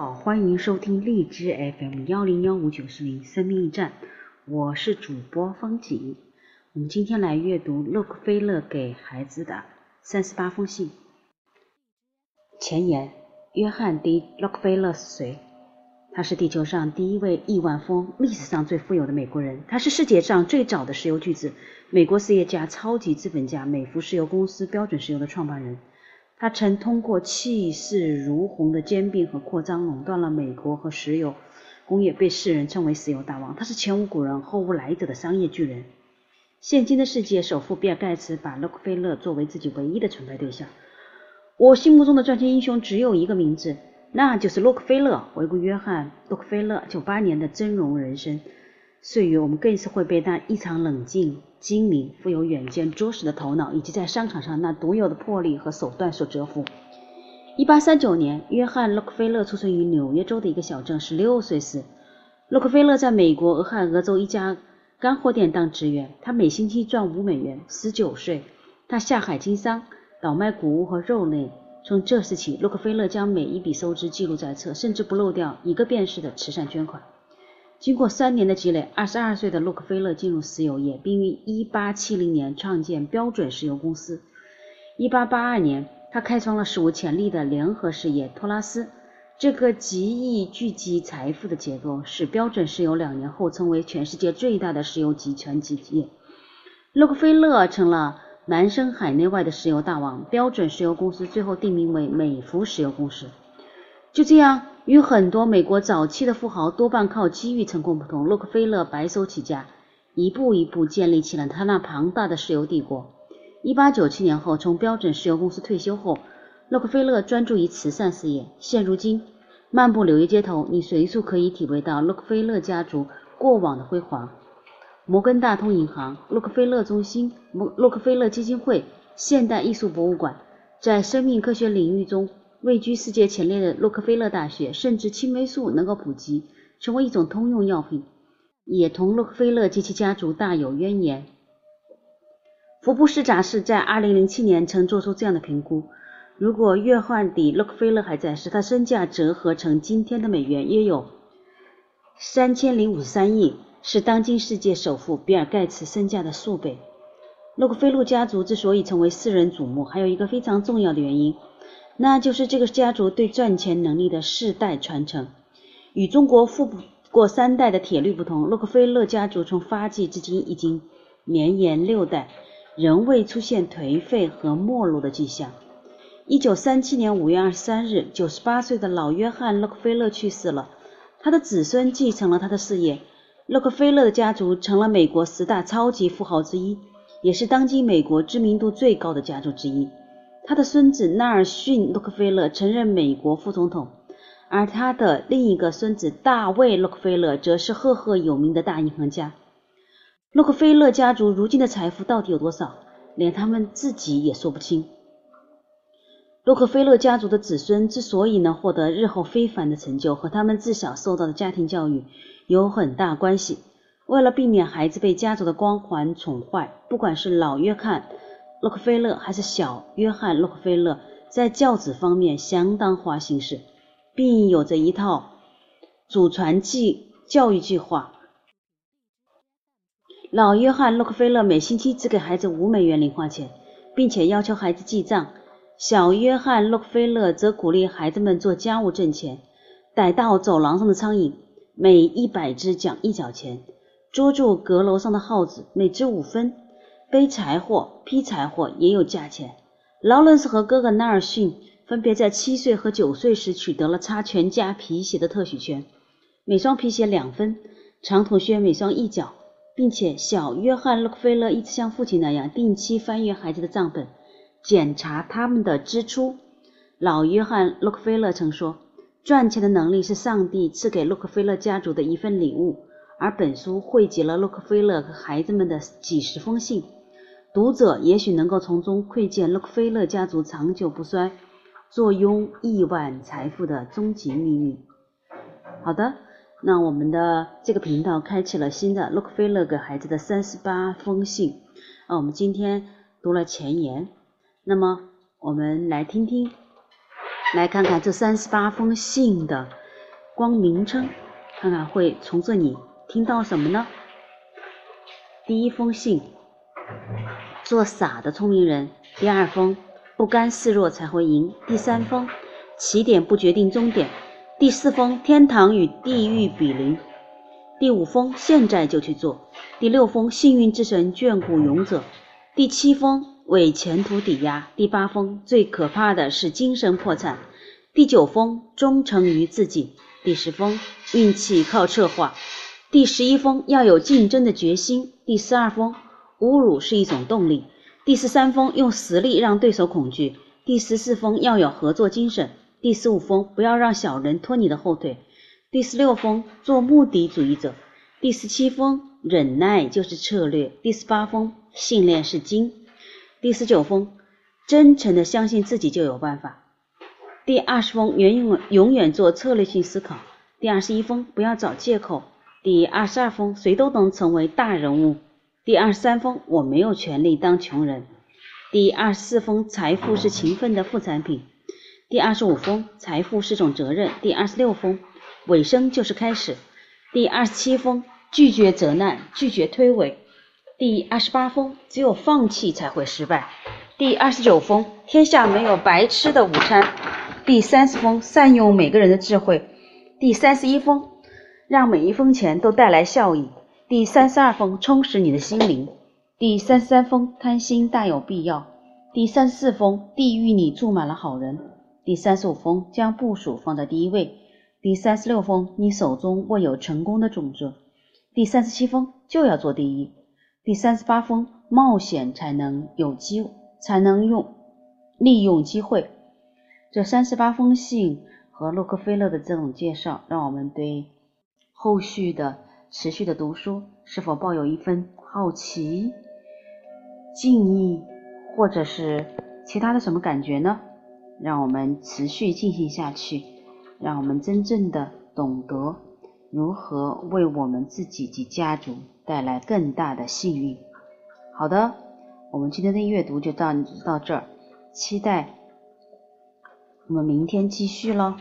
好，欢迎收听荔枝 FM 幺零幺五九四零生命驿站，我是主播方景。我们今天来阅读洛克菲勒给孩子的三十八封信。前言：约翰 ·D· 洛克菲勒是谁？他是地球上第一位亿万富翁，历史上最富有的美国人。他是世界上最早的石油巨子，美国实业家、超级资本家，美孚石油公司、标准石油的创办人。他曾通过气势如虹的兼并和扩张，垄断了美国和石油工业，被世人称为石油大王。他是前无古人后无来者的商业巨人。现今的世界首富比尔盖茨把洛克菲勒作为自己唯一的崇拜对象。我心目中的赚钱英雄只有一个名字，那就是洛克菲勒。回顾约翰·洛克菲勒九八年的峥嵘人生。岁月，我们更是会被那异常冷静、精明、富有远见、卓识的头脑，以及在商场上那独有的魄力和手段所折服。一八三九年，约翰·洛克菲勒出生于纽约州的一个小镇。十六岁时，洛克菲勒在美国俄亥俄州一家干货店当职员，他每星期赚五美元。十九岁，他下海经商，倒卖谷物和肉类。从这时起，洛克菲勒将每一笔收支记录在册，甚至不漏掉一个便士的慈善捐款。经过三年的积累，二十二岁的洛克菲勒进入石油业，并于一八七零年创建标准石油公司。一八八二年，他开创了史无前例的联合事业托拉斯。这个极易聚集财富的结构，使标准石油两年后成为全世界最大的石油集团企业。洛克菲勒成了南生海内外的石油大王。标准石油公司最后定名为美孚石油公司。就这样。与很多美国早期的富豪多半靠机遇成功不同，洛克菲勒白手起家，一步一步建立起了他那庞大的石油帝国。一八九七年后，从标准石油公司退休后，洛克菲勒专注于慈善事业。现如今，漫步纽约街头，你随处可以体会到洛克菲勒家族过往的辉煌。摩根大通银行、洛克菲勒中心、洛洛克菲勒基金会、现代艺术博物馆，在生命科学领域中。位居世界前列的洛克菲勒大学，甚至青霉素能够普及，成为一种通用药品，也同洛克菲勒及其家族大有渊源。福布斯杂志在2007年曾做出这样的评估：如果约翰 ·D· 洛克菲勒还在世，他身价折合成今天的美元约有三千零五十三亿，是当今世界首富比尔·盖茨身价的数倍。洛克菲勒家族之所以成为世人瞩目，还有一个非常重要的原因。那就是这个家族对赚钱能力的世代传承。与中国富不过三代的铁律不同，洛克菲勒家族从发迹至今已经绵延六代，仍未出现颓废和没落的迹象。一九三七年五月二十三日，九十八岁的老约翰·洛克菲勒去世了，他的子孙继承了他的事业。洛克菲勒的家族成了美国十大超级富豪之一，也是当今美国知名度最高的家族之一。他的孙子纳尔逊·洛克菲勒曾任美国副总统，而他的另一个孙子大卫·洛克菲勒则是赫赫有名的大银行家。洛克菲勒家族如今的财富到底有多少，连他们自己也说不清。洛克菲勒家族的子孙之所以能获得日后非凡的成就，和他们自小受到的家庭教育有很大关系。为了避免孩子被家族的光环宠坏，不管是老约翰。洛克菲勒还是小约翰·洛克菲勒，在教子方面相当花心思，并有着一套祖传计教育计划。老约翰·洛克菲勒每星期只给孩子五美元零花钱，并且要求孩子记账。小约翰·洛克菲勒则鼓励孩子们做家务挣钱，逮到走廊上的苍蝇，每一百只奖一角钱；捉住阁楼上的耗子，每只五分。背柴火、劈柴火也有价钱。劳伦斯和哥哥纳尔逊分别在七岁和九岁时取得了擦全家皮鞋的特许权，每双皮鞋两分，长筒靴每双一角，并且小约翰·洛克菲勒一直像父亲那样定期翻阅孩子的账本，检查他们的支出。老约翰·洛克菲勒曾说：“赚钱的能力是上帝赐给洛克菲勒家族的一份礼物。”而本书汇集了洛克菲勒和孩子们的几十封信。读者也许能够从中窥见洛克菲勒家族长久不衰、坐拥亿万财富的终极秘密。好的，那我们的这个频道开启了新的洛克菲勒给孩子的三十八封信。啊，我们今天读了前言，那么我们来听听，来看看这三十八封信的光名称，看看会从这里听到什么呢？第一封信，做傻的聪明人；第二封，不甘示弱才会赢；第三封，起点不决定终点；第四封，天堂与地狱比邻；第五封，现在就去做；第六封，幸运之神眷顾勇者；第七封。为前途抵押。第八封最可怕的是精神破产。第九封忠诚于自己。第十封运气靠策划。第十一封要有竞争的决心。第十二封侮辱是一种动力。第十三封用实力让对手恐惧。第十四封要有合作精神。第十五封不要让小人拖你的后腿。第十六封做目的主义者。第十七封忍耐就是策略。第十八封信念是金。第十九封，真诚的相信自己就有办法。第二十封，永永永远做策略性思考。第二十一封，不要找借口。第二十二封，谁都能成为大人物。第二十三封，我没有权利当穷人。第二十四封，财富是勤奋的副产品。第二十五封，财富是种责任。第二十六封，尾声就是开始。第二十七封，拒绝责难，拒绝推诿。第二十八封，只有放弃才会失败。第二十九封，天下没有白吃的午餐。第三十封，善用每个人的智慧。第三十一封，让每一分钱都带来效益。第三十二封，充实你的心灵。第三十三封，贪心大有必要。第三十四封，地狱里住满了好人。第三十五封，将部署放在第一位。第三十六封，你手中握有成功的种子。第三十七封，就要做第一。第三十八封，冒险才能有机，才能用利用机会。这三十八封信和洛克菲勒的这种介绍，让我们对后续的持续的读书是否抱有一份好奇、敬意，或者是其他的什么感觉呢？让我们持续进行下去，让我们真正的懂得如何为我们自己及家族。带来更大的幸运。好的，我们今天的阅读就到到这儿，期待我们明天继续喽。